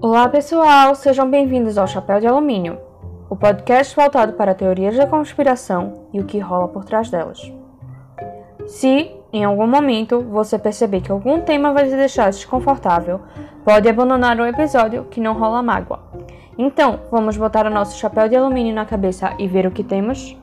Olá pessoal, sejam bem-vindos ao Chapéu de Alumínio, o podcast voltado para teorias da conspiração e o que rola por trás delas. Se, em algum momento, você perceber que algum tema vai te deixar desconfortável, pode abandonar o episódio que não rola mágoa. Então, vamos botar o nosso chapéu de alumínio na cabeça e ver o que temos?